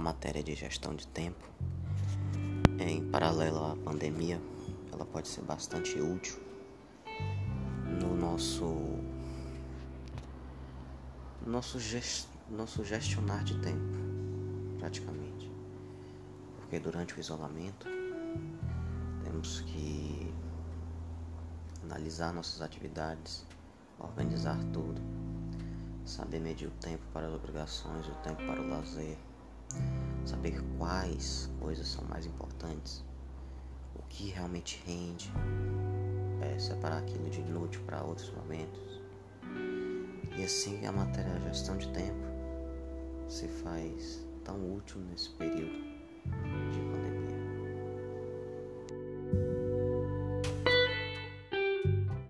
matéria de gestão de tempo, em paralelo à pandemia, ela pode ser bastante útil no nosso nosso, gest, nosso gestionar de tempo, praticamente. Porque durante o isolamento temos que analisar nossas atividades, organizar tudo, saber medir o tempo para as obrigações, o tempo para o lazer, saber quais coisas são mais importantes, o que realmente rende, é, separar aquilo de inútil para outros momentos. E assim a matéria gestão de tempo se faz tão útil nesse período.